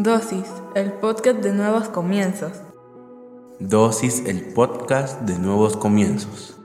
Dosis, el podcast de nuevos comienzos. Dosis, el podcast de nuevos comienzos.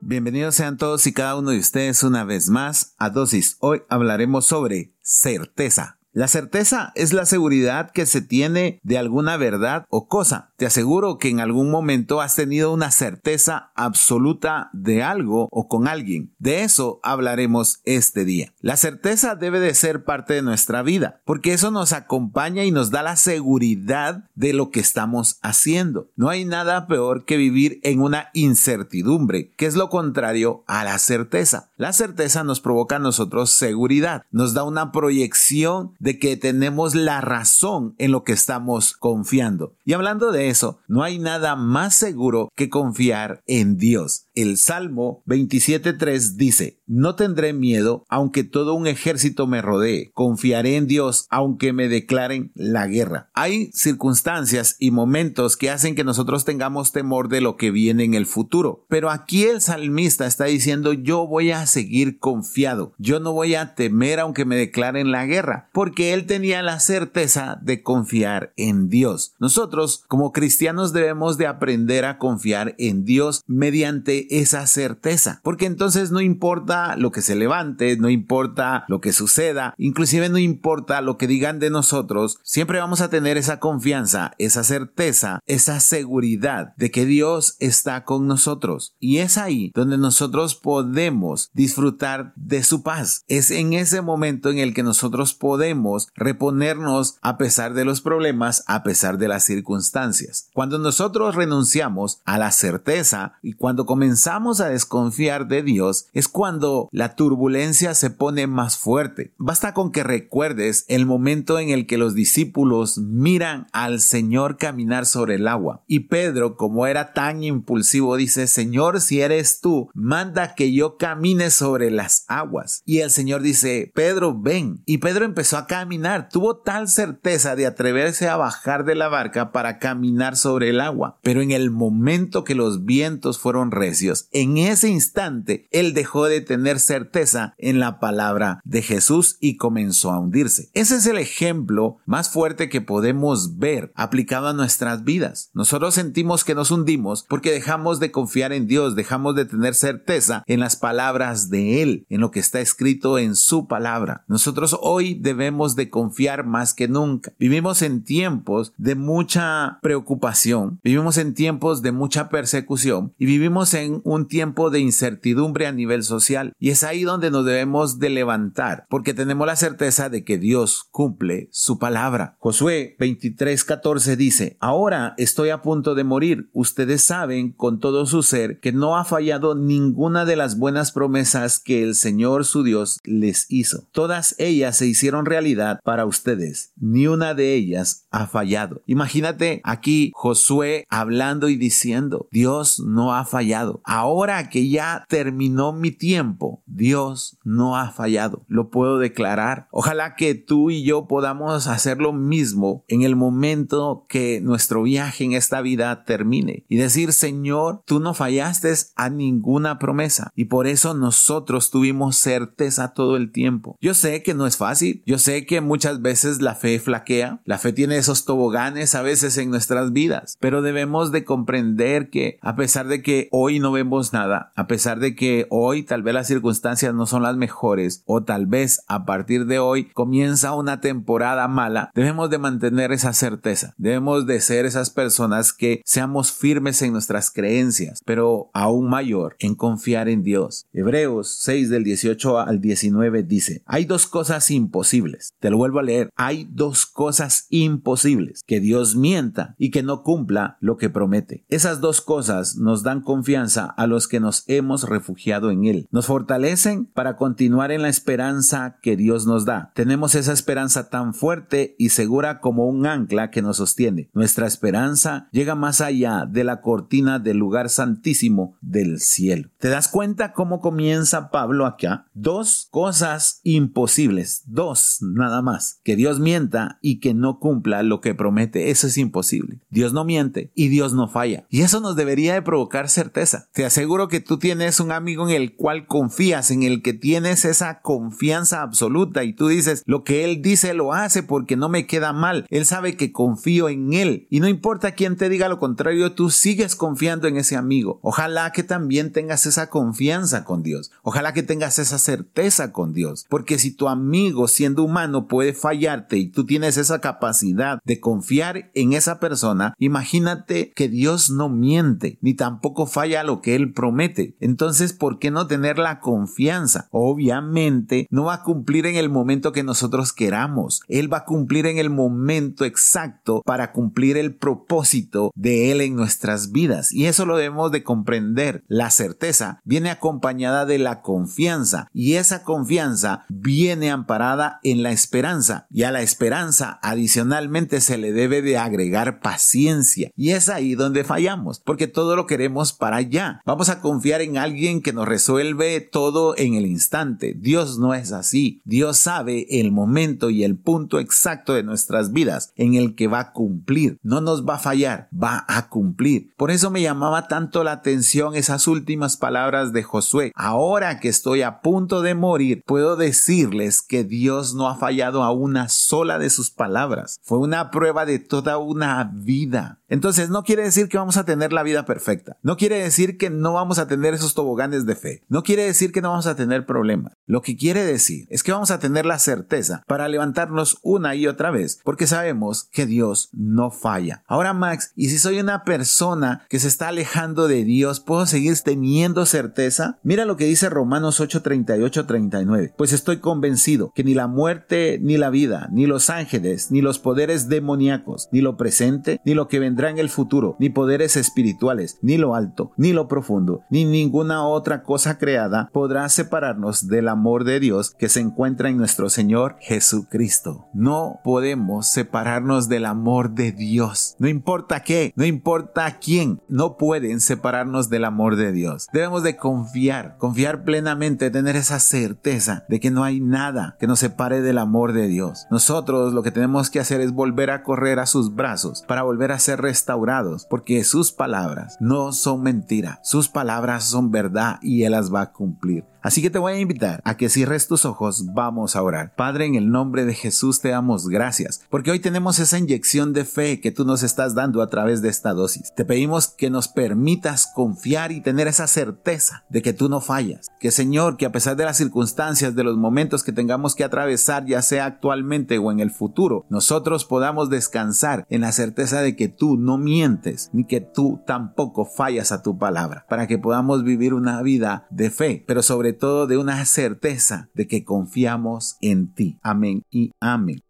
Bienvenidos sean todos y cada uno de ustedes una vez más a Dosis. Hoy hablaremos sobre certeza. La certeza es la seguridad que se tiene de alguna verdad o cosa. Te aseguro que en algún momento has tenido una certeza absoluta de algo o con alguien. De eso hablaremos este día. La certeza debe de ser parte de nuestra vida, porque eso nos acompaña y nos da la seguridad de lo que estamos haciendo. No hay nada peor que vivir en una incertidumbre, que es lo contrario a la certeza. La certeza nos provoca a nosotros seguridad, nos da una proyección que tenemos la razón en lo que estamos confiando. Y hablando de eso, no hay nada más seguro que confiar en Dios. El Salmo 27.3 dice, no tendré miedo aunque todo un ejército me rodee, confiaré en Dios aunque me declaren la guerra. Hay circunstancias y momentos que hacen que nosotros tengamos temor de lo que viene en el futuro, pero aquí el salmista está diciendo yo voy a seguir confiado, yo no voy a temer aunque me declaren la guerra, porque él tenía la certeza de confiar en Dios. Nosotros como cristianos debemos de aprender a confiar en Dios mediante esa certeza, porque entonces no importa lo que se levante, no importa lo que suceda, inclusive no importa lo que digan de nosotros, siempre vamos a tener esa confianza, esa certeza, esa seguridad de que Dios está con nosotros. Y es ahí donde nosotros podemos disfrutar de su paz. Es en ese momento en el que nosotros podemos reponernos a pesar de los problemas, a pesar de las circunstancias. Cuando nosotros renunciamos a la certeza y cuando comenzamos a desconfiar de Dios, es cuando la turbulencia se pone más fuerte. Basta con que recuerdes el momento en el que los discípulos miran al Señor caminar sobre el agua. Y Pedro, como era tan impulsivo, dice, Señor, si eres tú, manda que yo camine sobre las aguas. Y el Señor dice, Pedro, ven. Y Pedro empezó a caminar. Tuvo tal certeza de atreverse a bajar de la barca para caminar sobre el agua. Pero en el momento que los vientos fueron recios, en ese instante, él dejó de tener certeza en la palabra de Jesús y comenzó a hundirse. Ese es el ejemplo más fuerte que podemos ver aplicado a nuestras vidas. Nosotros sentimos que nos hundimos porque dejamos de confiar en Dios, dejamos de tener certeza en las palabras de Él, en lo que está escrito en su palabra. Nosotros hoy debemos de confiar más que nunca. Vivimos en tiempos de mucha preocupación, vivimos en tiempos de mucha persecución y vivimos en un tiempo de incertidumbre a nivel social. Y es ahí donde nos debemos de levantar, porque tenemos la certeza de que Dios cumple su palabra. Josué 23:14 dice, ahora estoy a punto de morir. Ustedes saben con todo su ser que no ha fallado ninguna de las buenas promesas que el Señor su Dios les hizo. Todas ellas se hicieron realidad para ustedes. Ni una de ellas ha fallado. Imagínate aquí Josué hablando y diciendo, Dios no ha fallado. Ahora que ya terminó mi tiempo, Dios no ha fallado. Lo puedo declarar. Ojalá que tú y yo podamos hacer lo mismo en el momento que nuestro viaje en esta vida termine y decir, Señor, tú no fallaste a ninguna promesa y por eso nosotros tuvimos certeza todo el tiempo. Yo sé que no es fácil. Yo sé que muchas veces la fe flaquea. La fe tiene esos toboganes a veces en nuestras vidas, pero debemos de comprender que a pesar de que hoy no vemos nada, a pesar de que hoy tal vez las circunstancias no son las mejores o tal vez a partir de hoy comienza una temporada mala, debemos de mantener esa certeza. Debemos de ser esas personas que seamos firmes en nuestras creencias, pero aún mayor en confiar en Dios. Hebreos 6 del 18 al 19 dice, hay dos cosas imposibles. Te lo vuelvo a leer. Hay dos cosas imposibles. Que Dios mienta y que no cumpla lo que promete. Esas dos cosas nos dan confianza a los que nos hemos refugiado en Él. Nos fortalecen para continuar en la esperanza que Dios nos da. Tenemos esa esperanza tan fuerte y segura como un ancla que nos sostiene. Nuestra esperanza llega más allá de la cortina del lugar santísimo del cielo. ¿Te das cuenta cómo comienza Pablo acá? Dos cosas imposibles. Dos nada más. Que Dios mienta y que no cumpla lo que promete. Eso es imposible. Dios no miente y Dios no falla. Y eso nos debería de provocar certeza. Te aseguro que tú tienes un amigo en el cual confías, en el que tienes esa confianza absoluta y tú dices, lo que él dice lo hace porque no me queda mal. Él sabe que confío en él. Y no importa quién te diga lo contrario, tú sigues confiando en ese amigo. Ojalá que también tengas esa confianza con Dios. Ojalá que tengas esa certeza con Dios. Porque si tu amigo siendo humano puede fallarte y tú tienes esa capacidad de confiar en esa persona, imagínate que Dios no miente, ni tampoco falla lo que Él promete. Entonces, ¿por qué no tener la confianza? Obviamente, no va a cumplir en el momento que nosotros queramos. Él va a cumplir en el momento exacto para cumplir el propósito de Él en nuestras vidas. Y eso lo debemos de comprender. La certeza viene acompañada de la confianza y esa confianza viene amparada en la esperanza. Y a la esperanza adicionalmente se le debe de agregar paciencia. Y es ahí donde fallamos, porque todo lo queremos para allá. Vamos a confiar en alguien que nos resuelve todo en el instante. Dios no es así. Dios sabe el momento y el punto exacto de nuestras vidas en el que va a cumplir. No nos va a fallar, va a cumplir. Por eso me llamaba tanto la atención esas últimas palabras de Josué. Ahora que estoy a punto de morir, puedo decirles que Dios no ha fallado a una sola de sus palabras. Fue una prueba de toda una vida. Entonces no quiere decir que vamos a tener la vida perfecta. No quiere decir que no vamos a tener esos toboganes de fe. No quiere decir que no vamos a tener problemas. Lo que quiere decir es que vamos a tener la certeza para levantarnos una y otra vez porque sabemos que Dios no falla. Ahora Max, ¿y si soy una persona que se está alejando de Dios, puedo seguir teniendo certeza? Mira lo que dice Romanos 8, 38, 39. Pues estoy convencido que ni la muerte, ni la vida, ni los ángeles, ni los poderes demoníacos, ni lo presente, ni lo que en el futuro, ni poderes espirituales, ni lo alto, ni lo profundo, ni ninguna otra cosa creada podrá separarnos del amor de Dios que se encuentra en nuestro Señor Jesucristo. No podemos separarnos del amor de Dios. No importa qué, no importa quién, no pueden separarnos del amor de Dios. Debemos de confiar, confiar plenamente, tener esa certeza de que no hay nada que nos separe del amor de Dios. Nosotros lo que tenemos que hacer es volver a correr a sus brazos para volver a ser restaurados, porque sus palabras no son mentira, sus palabras son verdad y Él las va a cumplir. Así que te voy a invitar a que cierres tus ojos, vamos a orar. Padre, en el nombre de Jesús te damos gracias, porque hoy tenemos esa inyección de fe que tú nos estás dando a través de esta dosis. Te pedimos que nos permitas confiar y tener esa certeza de que tú no fallas. Que Señor, que a pesar de las circunstancias, de los momentos que tengamos que atravesar, ya sea actualmente o en el futuro, nosotros podamos descansar en la certeza de que tú no mientes, ni que tú tampoco fallas a tu palabra, para que podamos vivir una vida de fe, pero sobre todo de una certeza de que confiamos en ti. Amén y amén.